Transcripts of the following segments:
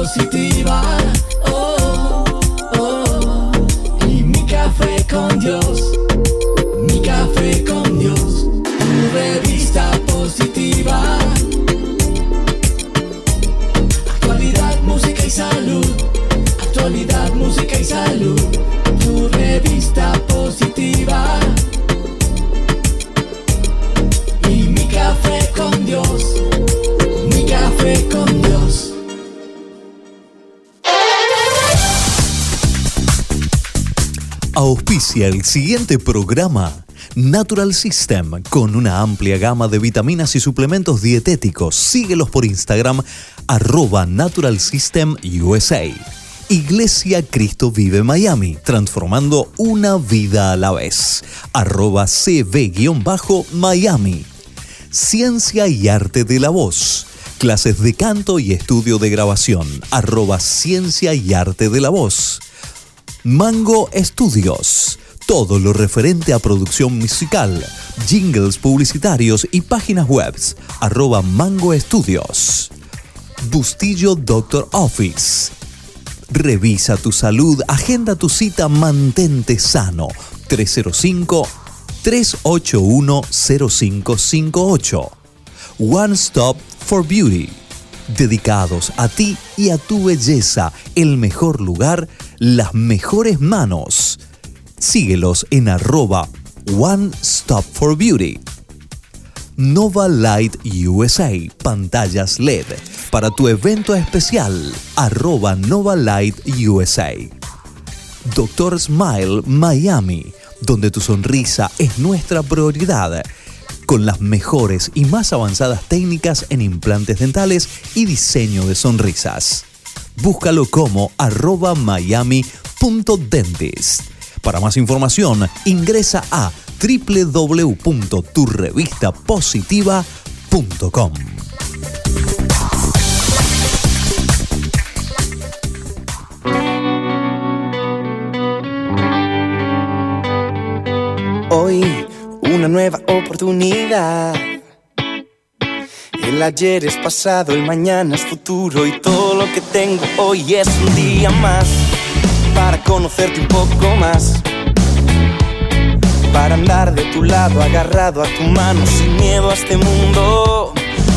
positiva. El siguiente programa. Natural System, con una amplia gama de vitaminas y suplementos dietéticos. Síguelos por Instagram, arroba Natural System USA. Iglesia Cristo Vive Miami, transformando una vida a la vez. Arroba CB-Miami. Ciencia y Arte de la Voz. Clases de canto y estudio de grabación. Arroba Ciencia y Arte de la Voz. Mango Estudios. Todo lo referente a producción musical, jingles publicitarios y páginas web. Arroba Mango Estudios. Bustillo Doctor Office. Revisa tu salud, agenda tu cita, mantente sano. 305-381-0558. One Stop for Beauty. Dedicados a ti y a tu belleza, el mejor lugar, las mejores manos. Síguelos en arroba One Stop for Beauty. Nova Light USA, pantallas LED. Para tu evento especial, arroba Nova Light USA. Doctor Smile Miami, donde tu sonrisa es nuestra prioridad. Con las mejores y más avanzadas técnicas en implantes dentales y diseño de sonrisas. Búscalo como arroba miami.dentist. Para más información, ingresa a www.turrevistapositiva.com. Hoy una nueva oportunidad. El ayer es pasado, el mañana es futuro y todo lo que tengo hoy es un día más para conocerte un poco más. Para andar de tu lado agarrado a tu mano sin miedo a este mundo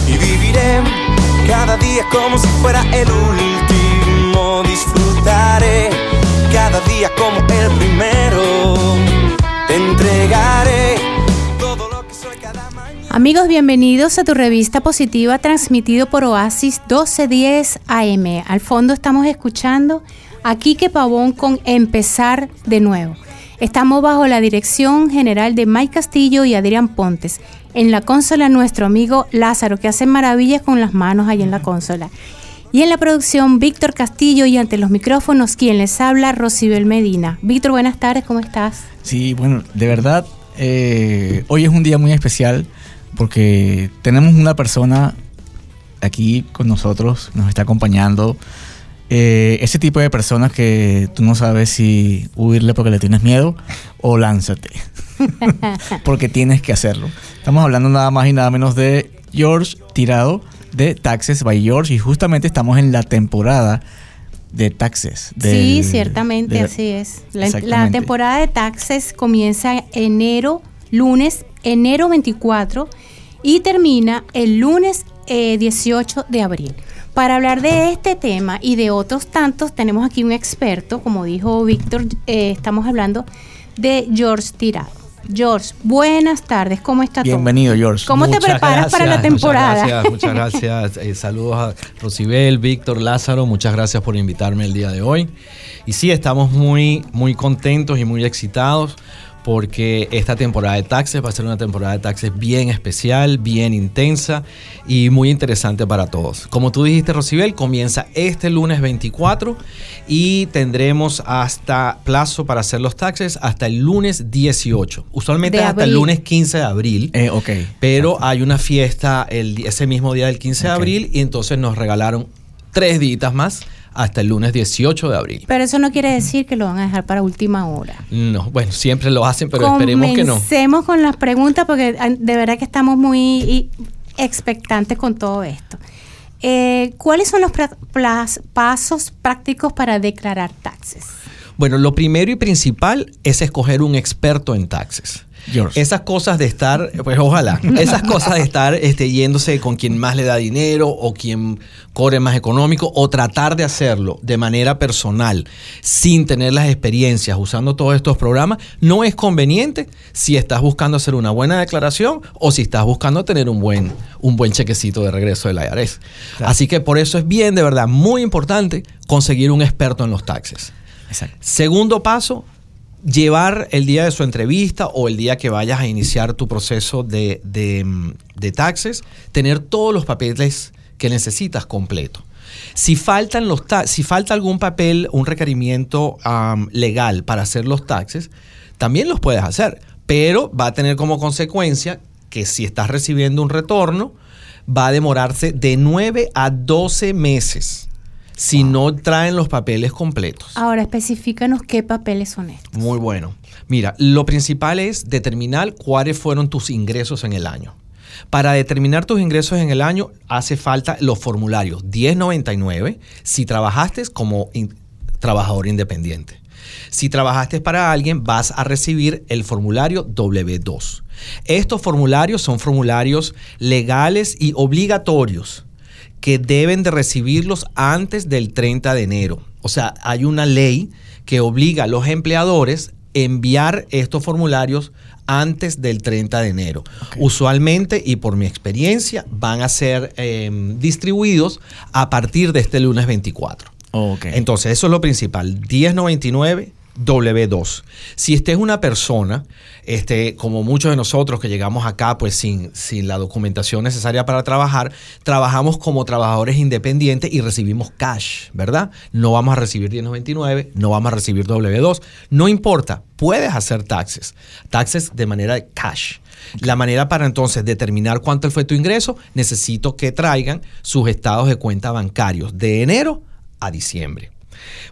y viviré cada día como si fuera el último. Disfrutaré cada día como el primero. Te entregaré todo lo que soy cada mañana. Amigos, bienvenidos a tu revista positiva transmitido por Oasis 1210 AM. Al fondo estamos escuchando a Quique Pavón con Empezar de nuevo. Estamos bajo la dirección general de Mike Castillo y Adrián Pontes. En la consola nuestro amigo Lázaro, que hace maravillas con las manos ahí en la consola. Y en la producción Víctor Castillo y ante los micrófonos quien les habla, Rocibel Medina. Víctor, buenas tardes, ¿cómo estás? Sí, bueno, de verdad, eh, hoy es un día muy especial porque tenemos una persona aquí con nosotros, nos está acompañando. Eh, ese tipo de personas que tú no sabes si huirle porque le tienes miedo o lánzate. porque tienes que hacerlo. Estamos hablando nada más y nada menos de George Tirado de Taxes by George y justamente estamos en la temporada de Taxes. sí, ciertamente, así es. La, temporada de taxes comienza enero, lunes, enero 24 y termina el lunes eh, 18 de abril. Para hablar de este tema y de otros tantos, tenemos aquí un experto, como dijo Víctor, eh, estamos hablando de George Tirado. George, buenas tardes, ¿cómo está todo? Bienvenido, George. ¿Cómo te Muchas preparas para la gracias, temporada? Muchas gracias, muchas gracias. Eh, saludos a Rocibel, Víctor, Lázaro. Muchas gracias por invitarme el día de hoy. Y sí, estamos muy, muy contentos y muy excitados porque esta temporada de taxes va a ser una temporada de taxes bien especial, bien intensa y muy interesante para todos. Como tú dijiste, Rocibel, comienza este lunes 24 y tendremos hasta plazo para hacer los taxes hasta el lunes 18. Usualmente De hasta el lunes 15 de abril. Eh, ok. Pero hay una fiesta el, ese mismo día del 15 de abril y entonces nos regalaron tres días más hasta el lunes 18 de abril. Pero eso no quiere decir que lo van a dejar para última hora. No, bueno, siempre lo hacen, pero esperemos que no. Comencemos con las preguntas porque ah, de verdad que estamos muy expectantes con todo esto. Eh, ¿Cuáles son los pasos prácticos para declarar taxes? Bueno, lo primero y principal es escoger un experto en taxes. Esas cosas de estar, pues ojalá, esas cosas de estar este, yéndose con quien más le da dinero o quien cobre más económico o tratar de hacerlo de manera personal sin tener las experiencias usando todos estos programas no es conveniente si estás buscando hacer una buena declaración o si estás buscando tener un buen, un buen chequecito de regreso del IRS. Así que por eso es bien, de verdad, muy importante conseguir un experto en los taxes. Exacto. Segundo paso, llevar el día de su entrevista o el día que vayas a iniciar tu proceso de, de, mm, taxes, tener todos los papeles que necesitas completo. Si faltan los si falta algún papel, un requerimiento legal para hacer los taxes, también los puedes hacer, pero va a tener como consecuencia que si estás recibiendo un retorno, va a demorarse de 9 a 12 meses si no traen los papeles completos. Ahora, especifícanos qué papeles son estos. Muy bueno. Mira, lo principal es determinar cuáles fueron tus ingresos en el año. Para determinar tus ingresos en el año hace falta los formularios 1099 si trabajaste como in- trabajador independiente. Si trabajaste para alguien, vas a recibir el formulario W2. Estos formularios son formularios legales y obligatorios que deben de recibirlos antes del 30 de enero. O sea, hay una ley que obliga a los empleadores a enviar estos formularios antes del 30 de enero. Usualmente, y por mi experiencia, van a ser eh, distribuidos a partir de este lunes 24. Ok. Entonces, eso es lo principal. 1099 W2. Si usted es una persona, este, como muchos de nosotros que llegamos acá pues sin, sin la documentación necesaria para trabajar, trabajamos como trabajadores independientes y recibimos cash, ¿verdad? No vamos a recibir 1099, no vamos a recibir W2, no importa, puedes hacer taxes, taxes de manera de cash. La manera para entonces determinar cuánto fue tu ingreso, necesito que traigan sus estados de cuenta bancarios de enero a diciembre.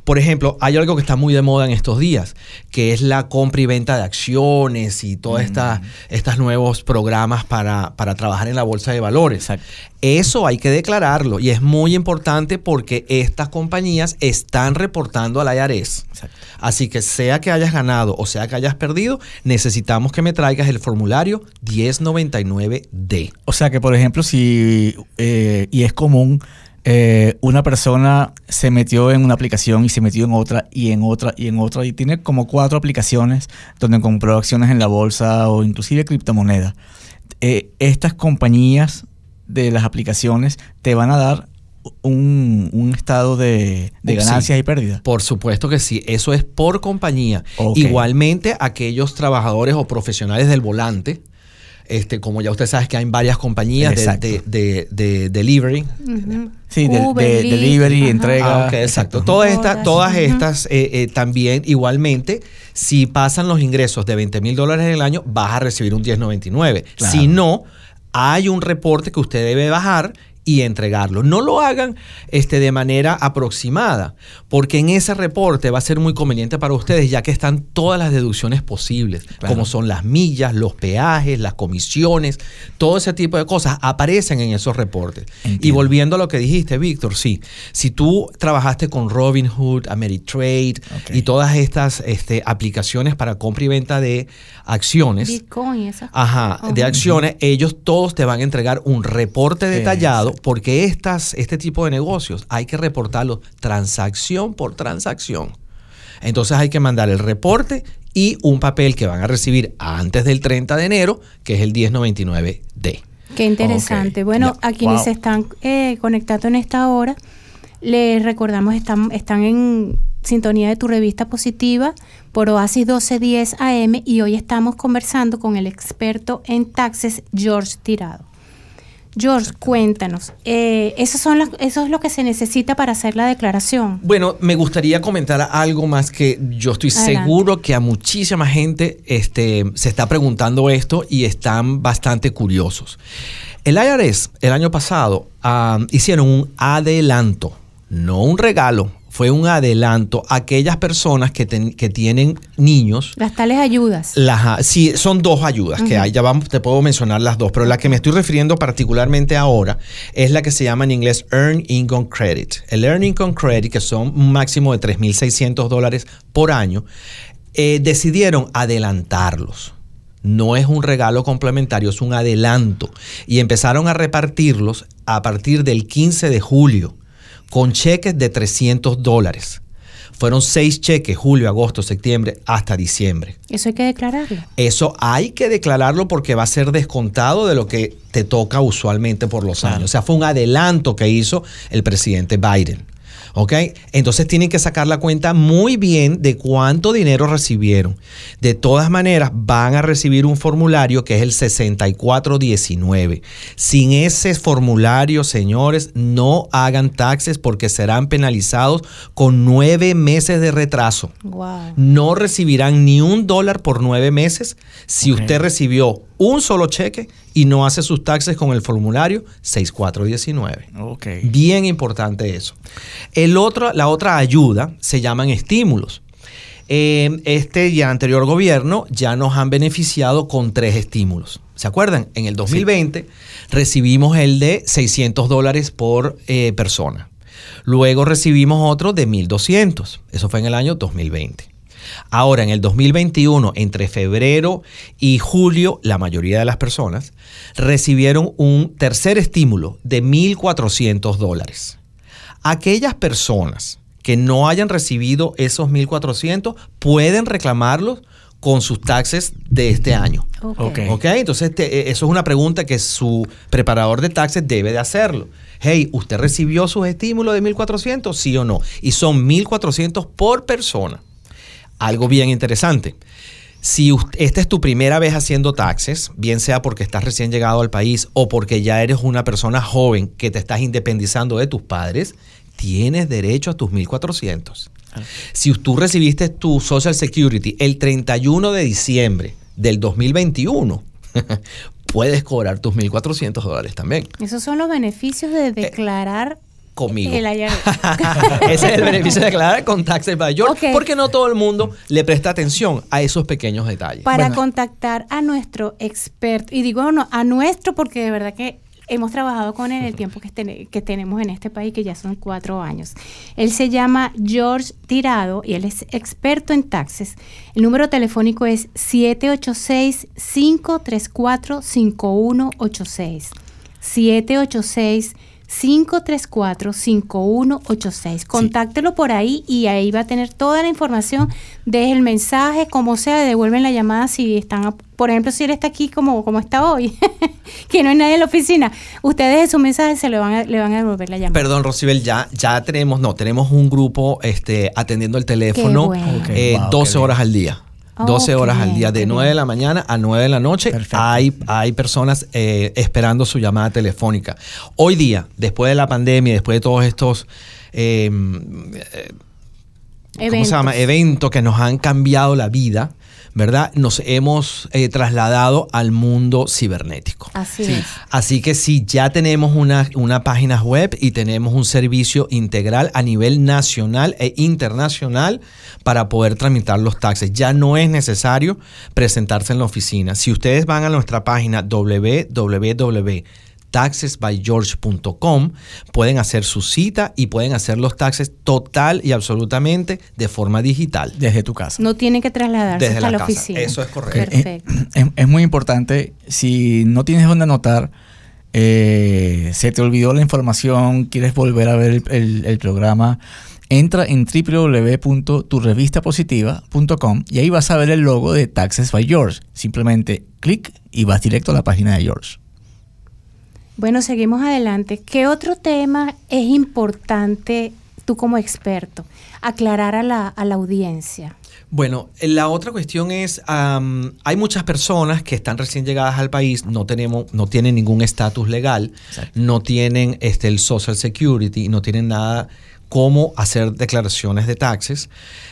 Por ejemplo, hay algo que está muy de moda en estos días, que es la compra y venta de acciones y todos estas estos nuevos programas para, para trabajar en la bolsa de valores. Exacto. Eso hay que declararlo y es muy importante porque estas compañías están reportando al IRS. Exacto. Así que sea que hayas ganado o sea que hayas perdido, necesitamos que me traigas el formulario 1099D. O sea que, por ejemplo, si, eh, y es común, eh, una persona se metió en una aplicación y se metió en otra y en otra y en otra y tiene como cuatro aplicaciones donde compró acciones en la bolsa o inclusive criptomonedas. Eh, estas compañías de las aplicaciones te van a dar un, un estado de, de Oh, sí. ganancias y pérdidas. Por supuesto que sí, eso es por compañía. Igualmente, aquellos trabajadores o profesionales del volante, este, como ya usted sabe que hay varias compañías de, de- de- de delivery. Sí, de, Uber, de- Lyft, delivery, entrega. Ah, ok, exacto. Exacto. Todas estas, Todas. estas eh, eh, también igualmente, si pasan los ingresos de 20 mil dólares en el año, vas a recibir un 1099. Claro. Si no, hay un reporte que usted debe bajar y entregarlo. No lo hagan este, de manera aproximada, porque en ese reporte va a ser muy conveniente para ustedes, ya que están todas las deducciones posibles, Claro. como son las millas, los peajes, las comisiones, todo ese tipo de cosas aparecen en esos reportes. Y volviendo a lo que dijiste, Víctor, sí, si tú trabajaste con Robinhood, Ameritrade y todas estas este, aplicaciones para compra y venta de acciones, Bitcoin, esas Ajá, de acciones, ellos todos te van a entregar un reporte detallado Porque estas, este tipo de negocios hay que reportarlo transacción por transacción. Entonces hay que mandar el reporte y un papel que van a recibir antes del 30 de enero, que es el 1099D. Qué interesante. Bueno, a quienes Wow. se están eh, conectando en esta hora, les recordamos, están, están en sintonía de tu revista positiva por Oasis 1210 AM y hoy estamos conversando con el experto en taxes, George Tirado. George, cuéntanos, eh, eso, son las, eso es lo que se necesita para hacer la declaración. Bueno, me gustaría comentar algo más que yo estoy Adelante. seguro que a muchísima gente este, se está preguntando esto y están bastante curiosos. El IRS el año pasado ah, hicieron un adelanto, no un regalo, fue un adelanto a aquellas personas que, ten- que tienen niños. Las tales ayudas. Las, sí, son dos ayudas que hay, ya vamos, te puedo mencionar las dos, pero la que me estoy refiriendo particularmente ahora es la que se llama en inglés Earn Income Credit. El Earn Income Credit, que son un máximo de 3.600 dólares por año, eh, decidieron adelantarlos. No es un regalo complementario, es un adelanto. Y empezaron a repartirlos a partir del 15 de julio con cheques de 300 dólares. Fueron seis cheques, julio, agosto, septiembre, hasta diciembre. Eso hay que declararlo. Eso hay que declararlo porque va a ser descontado de lo que te toca usualmente por los años. O sea, fue un adelanto que hizo el presidente Biden. ¿Ok? Entonces tienen que sacar la cuenta muy bien de cuánto dinero recibieron. De todas maneras, van a recibir un formulario que es el 6419. Sin ese formulario, señores, no hagan taxes porque serán penalizados con nueve meses de retraso Wow. no recibirán ni un dólar por nueve meses si usted recibió un solo cheque y no hace sus taxes con el formulario 6419. Ok. Bien importante eso. El otro, la otra ayuda se llaman estímulos. Eh, este y el anterior gobierno ya nos han beneficiado con tres estímulos. ¿Se acuerdan? En el 2020 recibimos el de 600 dólares por eh, persona. Luego recibimos otro de 1.200. Eso fue en el año 2020. Ahora, en el 2021, entre febrero y julio, la mayoría de las personas recibieron un tercer estímulo de 1.400 dólares. Aquellas personas que no hayan recibido esos 1.400 pueden reclamarlos con sus taxes de este año. Ok. Ok. ¿Ok? Entonces, te- eh, eso es una pregunta que su preparador de taxes debe de hacerlo. Hey, ¿usted recibió sus estímulos de 1.400? Sí o no. Y son 1.400 por persona. Algo bien interesante. Si ust- esta es tu primera vez haciendo taxes, bien sea porque estás recién llegado al país o porque ya eres una persona joven que te estás independizando de tus padres, tienes derecho a tus 1.400. Si tú recibiste tu Social Security el 31 de diciembre del 2021, puedes cobrar tus 1.400 dólares también. Esos son los beneficios de declarar Conmigo. el. Ese es el beneficio de declarar con Taxes by York, Ok. porque no todo el mundo le presta atención a esos pequeños detalles. para Bueno. contactar a nuestro experto, y digo no, a nuestro porque de verdad que hemos trabajado con él el tiempo que, tene- que tenemos en este país, que ya son cuatro años. Él se llama George Tirado y él es experto en taxes. El número telefónico es 786-534-5186. 786 534-5186. Contáctelo por ahí y ahí va a tener toda la información. Deje el mensaje, como sea, devuelven la llamada si están, a- por ejemplo, si él está aquí como, como está hoy, que no hay nadie en la oficina. Ustedes su mensaje, se le van a, le van a devolver la llamada. Perdón, Rosibel, ya, ya tenemos, no, tenemos un grupo este, atendiendo el teléfono bueno. Ok, eh, wow, 12 qué horas bien. al día. Oh, 12 qué horas al día, de qué 9 de la mañana a 9 de la noche. Perfecto. Hay, hay personas eh, esperando su llamada telefónica. Hoy día, después de la pandemia, después de todos estos eh, eh, ¿cómo se llama? Eventos que nos han cambiado la vida, ¿verdad? Nos hemos eh, trasladado al mundo cibernético. Así es. Así que sí, ya tenemos una, una página web y tenemos un servicio integral a nivel nacional e internacional para poder tramitar los taxes. Ya no es necesario presentarse en la oficina. Si ustedes van a nuestra página www.taxesbygeorge.com, pueden hacer su cita y pueden hacer los taxes total y absolutamente de forma digital. Desde tu casa. No tiene que trasladarse Desde hasta la la, casa. oficina. Eso es correcto. Perfecto. Es, es muy importante, si no tienes dónde anotar, eh, se te olvidó la información, quieres volver a ver el, el- el programa, entra en www.turevistapositiva.com y ahí vas a ver el logo de Taxes by George. Simplemente clic y vas directo a la página de George. Bueno, seguimos adelante. ¿Qué otro tema es importante tú como experto aclarar a la, a la audiencia? Bueno, la otra cuestión es, am, hay muchas personas que están recién llegadas al país, no tenemos, no tienen ningún estatus legal, no tienen este, el Social Security, no tienen nada cómo hacer declaraciones de taxes,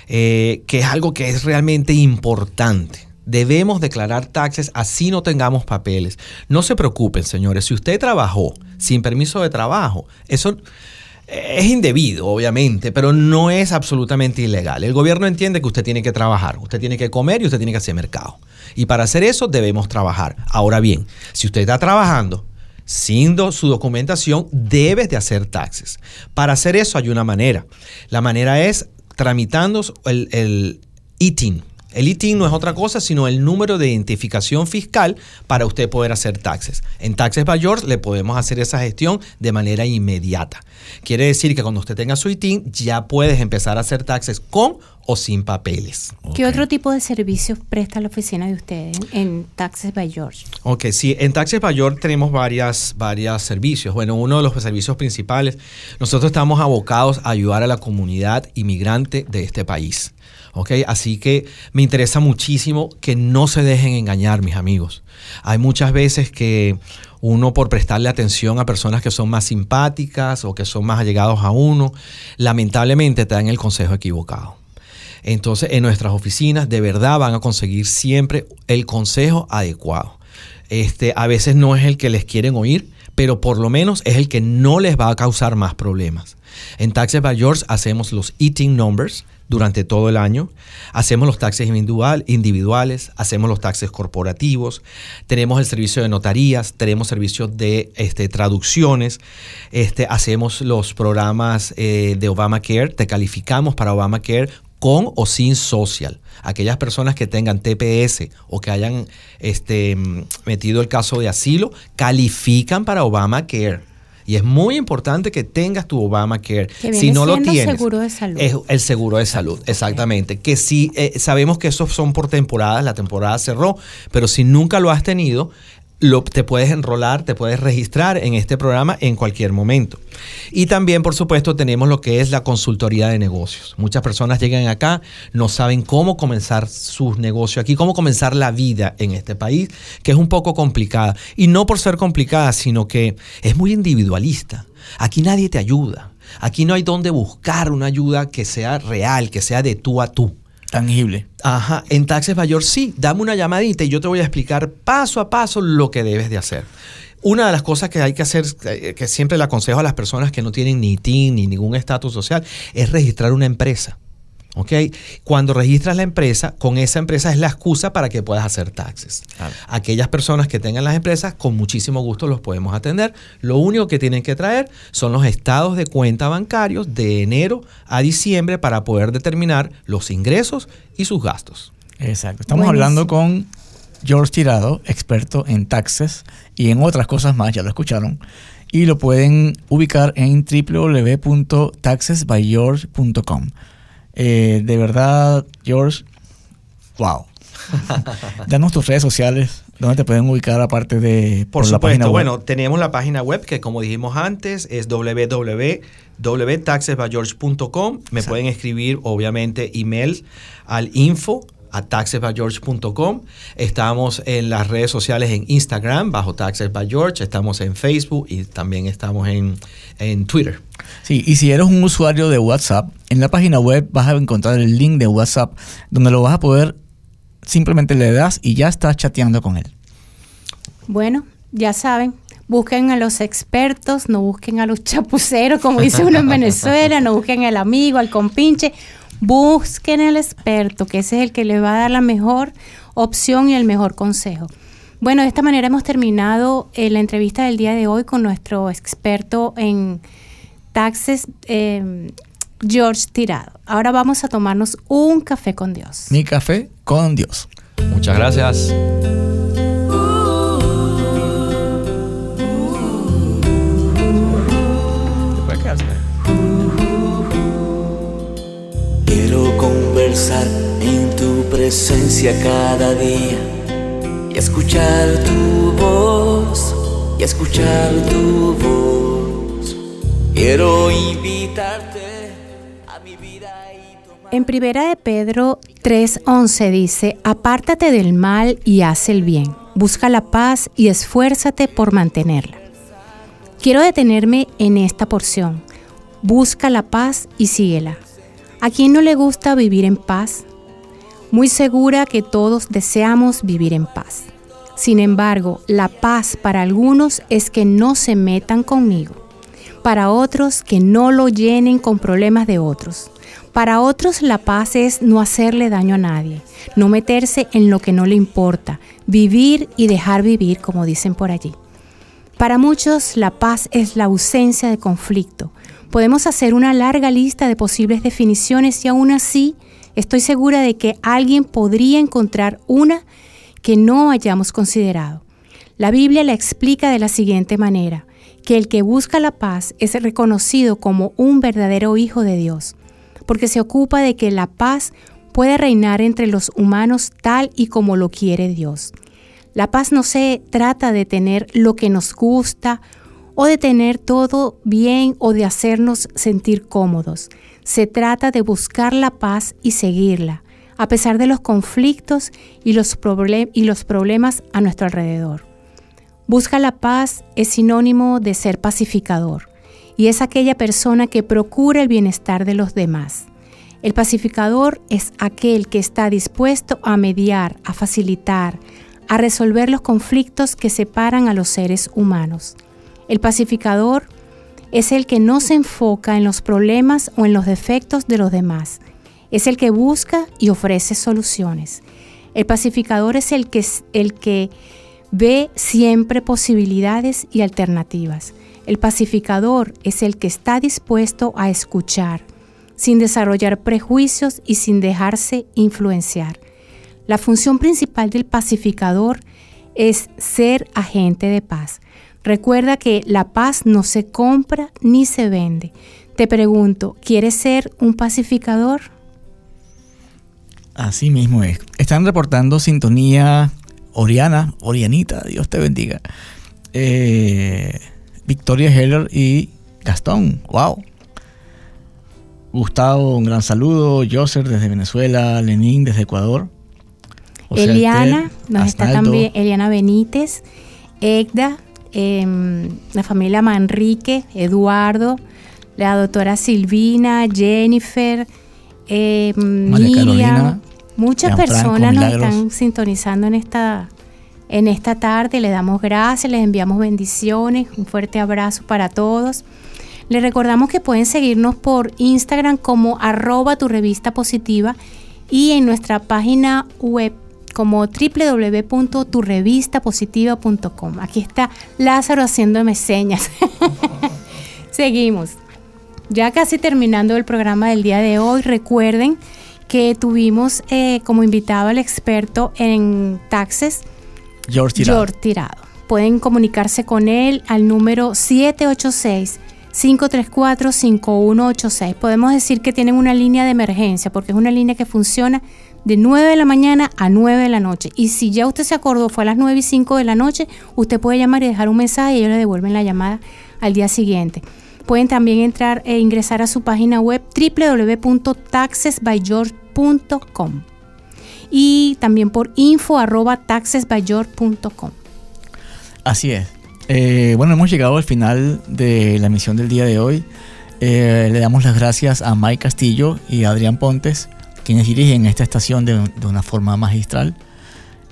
eh, que es algo que es realmente importante. Debemos declarar taxes así no tengamos papeles. No se preocupen, señores, si usted trabajó sin permiso de trabajo, eso es indebido, obviamente, pero no es absolutamente ilegal. El gobierno entiende que usted tiene que trabajar, usted tiene que comer y usted tiene que hacer mercado. Y para hacer eso debemos trabajar. Ahora bien, si usted está trabajando sin su documentación, debes de hacer taxes. Para hacer eso hay una manera. La manera es tramitando el, el ITIN. El ITIN no es otra cosa sino el número de identificación fiscal para usted poder hacer taxes. En Taxes by le podemos hacer esa gestión de manera inmediata. Quiere decir que cuando usted tenga su ITIN ya puedes empezar a hacer taxes con o sin papeles. ¿Qué otro tipo de servicios presta la oficina de ustedes en Taxes by George? Ok, sí, en Taxes Mayor tenemos varias, varias servicios. Bueno, uno de los servicios principales, nosotros estamos abocados a ayudar a la comunidad inmigrante de este país. Ok, así que me interesa muchísimo que no se dejen engañar, mis amigos. Hay muchas veces que uno por prestarle atención a personas que son más simpáticas o que son más allegados a uno, lamentablemente te dan el consejo equivocado. Entonces, en nuestras oficinas de verdad van a conseguir siempre el consejo adecuado. Este, a veces no es el que les quieren oír, pero por lo menos es el que no les va a causar más problemas. En Taxes by Yours hacemos los eating numbers durante todo el año, hacemos los taxes individual, individuales, hacemos los taxes corporativos, tenemos el servicio de notarías, tenemos servicios de este, traducciones, este, hacemos los programas eh, de Obamacare, te calificamos para Obamacare con o sin social. Aquellas personas que tengan TPS o que hayan este, mm, metido el caso de asilo, califican para Obamacare. Y es muy importante que tengas tu Obamacare. Que si no lo tienes, seguro de salud. es el seguro de salud, exactamente. Que si eh, sabemos que esos son por temporadas, la temporada cerró, pero si nunca lo has tenido, lo, te puedes enrolar, te puedes registrar en este programa en cualquier momento. Y también, por supuesto, tenemos lo que es la consultoría de negocios. Muchas personas llegan acá, no saben cómo comenzar sus negocios aquí, cómo comenzar la vida en este país, que es un poco complicada. Y no por ser complicada, sino que es muy individualista. Aquí nadie te ayuda. Aquí no hay donde buscar una ayuda que sea real, que sea de tú a tú. Tangible. Ajá, en Taxes Mayor sí, dame una llamadita y yo te voy a explicar paso a paso lo que debes de hacer. Una de las cosas que hay que hacer, eh, que siempre le aconsejo a las personas que no tienen ni TIN ni ningún estatus social, es registrar una empresa. ¿Ok? Cuando registras la empresa, con esa empresa es la excusa para que puedas hacer taxes. Claro. Aquellas personas que tengan las empresas, con muchísimo gusto los podemos atender. Lo único que tienen que traer son los estados de cuenta bancarios de enero a diciembre para poder determinar los ingresos y sus gastos. Exacto. Estamos Buenísimo. hablando con George Tirado, experto en taxes y en otras cosas más, ya lo escucharon. Y lo pueden ubicar en www.taxesbygeorge.com. Eh, de verdad, George, wow. Danos tus redes sociales, donde te pueden ubicar aparte de Por, la página supuesto, web. bueno, tenemos la página web que como dijimos antes es www.taxesbygeorge.com. Me Exacto. pueden escribir obviamente emails al info a taxesbygeorge.com. Estamos en las redes sociales en Instagram bajo Taxes by George, estamos en Facebook y también estamos en, en Twitter. Sí, y si eres un usuario de WhatsApp, en la página web vas a encontrar el link de WhatsApp donde lo vas a poder, simplemente le das y ya estás chateando con él. Bueno, ya saben, busquen a los expertos, no busquen a los chapuceros, como dice uno en Venezuela, no busquen al amigo, al compinche, busquen al experto, que ese es el que les va a dar la mejor opción y el mejor consejo. Bueno, de esta manera hemos terminado eh, la entrevista del día de hoy con nuestro experto en taxes, eh, George Tirado. Ahora vamos a tomarnos un café con Dios. Mi café con Dios. Muchas gracias. En tu presencia cada día y escuchar tu voz, y escuchar tu voz. Quiero invitarte a mi vida y tomar. En primera de Pedro 3:11 dice, apártate del mal y haz el bien, busca la paz y esfuérzate por mantenerla. Quiero detenerme en esta porción, busca la paz y síguela. ¿A quién no le gusta vivir en paz? Muy segura que todos deseamos vivir en paz. Sin embargo, la paz para algunos es que no se metan conmigo. Para otros, que no lo llenen con problemas de otros. Para otros, la paz es no hacerle daño a nadie, no meterse en lo que no le importa, vivir y dejar vivir, como dicen por allí. Para muchos, la paz es la ausencia de conflicto. Podemos hacer una larga lista de posibles definiciones y aún así estoy segura de que alguien podría encontrar una que no hayamos considerado. La Biblia la explica de la siguiente manera, que el que busca la paz es reconocido como un verdadero hijo de Dios, porque se ocupa de que la paz pueda reinar entre los humanos tal y como lo quiere Dios. La paz no se trata de tener lo que nos gusta o de tener todo bien o de hacernos sentir cómodos. Se trata de buscar la paz y seguirla, a pesar de los conflictos y los, y los problemas a nuestro alrededor. Busca la paz es sinónimo de ser pacificador y es aquella persona que procura el bienestar de los demás. El pacificador es aquel que está dispuesto a mediar, a facilitar, a resolver los conflictos que separan a los seres humanos. El pacificador es el que no se enfoca en los problemas o en los defectos de los demás. Es el que busca y ofrece soluciones. El pacificador es el que, el que ve siempre posibilidades y alternativas. El pacificador es el que está dispuesto a escuchar, sin desarrollar prejuicios y sin dejarse influenciar. La función principal del pacificador es ser agente de paz. Recuerda que la paz no se compra ni se vende. Te pregunto, ¿quieres ser un pacificador? Así mismo es. Están reportando sintonía Oriana, Orianita, Dios te bendiga. Eh, Victoria Heller y Gastón, wow. Gustavo, un gran saludo. Joser desde Venezuela, Lenín desde Ecuador. Eliana, nos está también Eliana Benítez, Egda, em, la familia Manrique, Eduardo, la doctora Silvina, Jennifer, eh, Miriam. Muchas personas nos están sintonizando en esta, en esta tarde. Les damos gracias, les enviamos bendiciones, un fuerte abrazo para todos. Les recordamos que pueden seguirnos por Instagram como arroba tu revista positiva y en nuestra página web como www.turrevistapositiva.com. Aquí está Lázaro haciéndome señas. Seguimos. Ya casi terminando el programa del día de hoy, recuerden que tuvimos eh, como invitado al experto en taxes, George Tirado. Tirado. Pueden comunicarse con él al número 786. 534-5186. Podemos decir que tienen una línea de emergencia porque es una línea que funciona de 9 de la mañana a 9 de la noche. Y si ya usted se acordó, fue a las 9 y 5 de la noche, usted puede llamar y dejar un mensaje y ellos le devuelven la llamada al día siguiente. Pueden también entrar e ingresar a su página web www.taxesbygeorge.com y también por info.taxesbygeorge.com. Así es. Eh, bueno, hemos llegado al final de la emisión del día de hoy. Eh, le damos las gracias a Mike Castillo y Adrián Pontes quienes dirigen esta estación de, una forma magistral.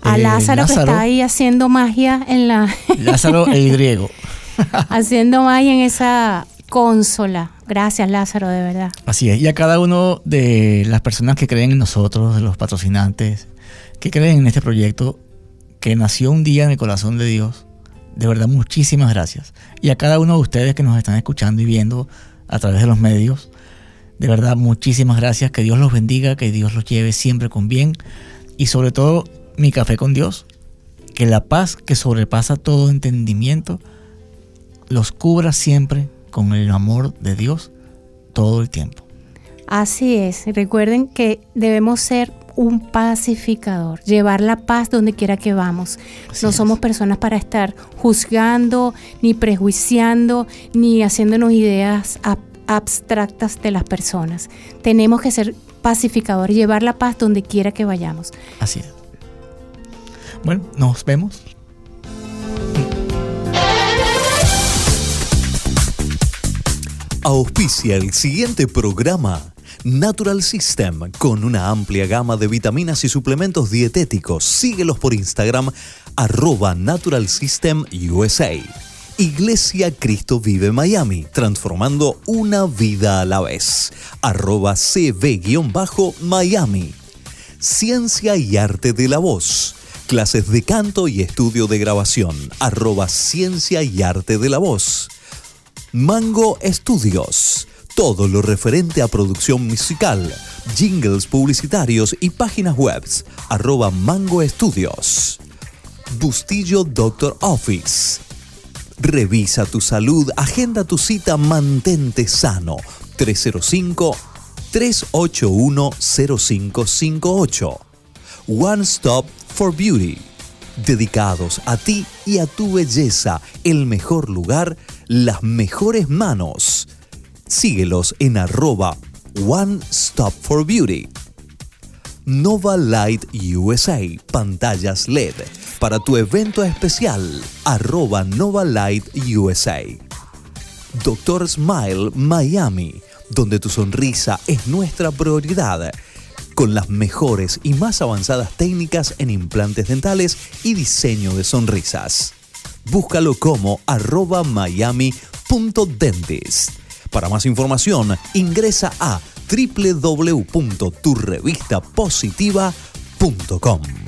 A eh, Lázaro, que está ahí haciendo magia en la... Lázaro el griego. haciendo magia en esa consola. Gracias Lázaro, de verdad. Así es. Y a cada uno de las personas que creen en nosotros, de los patrocinantes, que creen en este proyecto, que nació un día en el corazón de Dios, de verdad muchísimas gracias. Y a cada uno de ustedes que nos están escuchando y viendo a través de los medios, de verdad, muchísimas gracias. Que Dios los bendiga, que Dios los lleve siempre con bien. Y sobre todo, mi café con Dios. Que la paz que sobrepasa todo entendimiento los cubra siempre con el amor de Dios todo el tiempo. Así es. Recuerden que debemos ser un pacificador, llevar la paz donde quiera que vamos. no somos personas para estar juzgando, ni prejuiciando, ni haciéndonos ideas a abstractas de las personas. Tenemos que ser pacificadores, llevar la paz donde quiera que vayamos. Así es. Bueno, nos vemos. Auspicia el siguiente programa. Natural System, con una amplia gama de vitaminas y suplementos dietéticos. Síguelos por Instagram, arroba Natural System USA. Iglesia Cristo Vive Miami, transformando una vida a la vez. Arroba CB-Miami. Ciencia y Arte de la Voz. Clases de canto y estudio de grabación. Arroba Ciencia y Arte de la Voz. Mango Estudios. Todo lo referente a producción musical, jingles publicitarios y páginas web. Arroba Mango Estudios. Bustillo Doctor Office. Revisa tu salud, agenda tu cita, mantente sano. 305-381-0558. One Stop for Beauty. Dedicados a ti y a tu belleza, el mejor lugar, las mejores manos. Síguelos en arroba One Stop for Beauty. Nova Light USA, pantallas LED. Para tu evento especial, arroba Nova Light USA. Doctor Smile Miami, donde tu sonrisa es nuestra prioridad. Con las mejores y más avanzadas técnicas en implantes dentales y diseño de sonrisas. Búscalo como arroba miami.dentist. Para más información, ingresa a www.turrevistapositiva.com.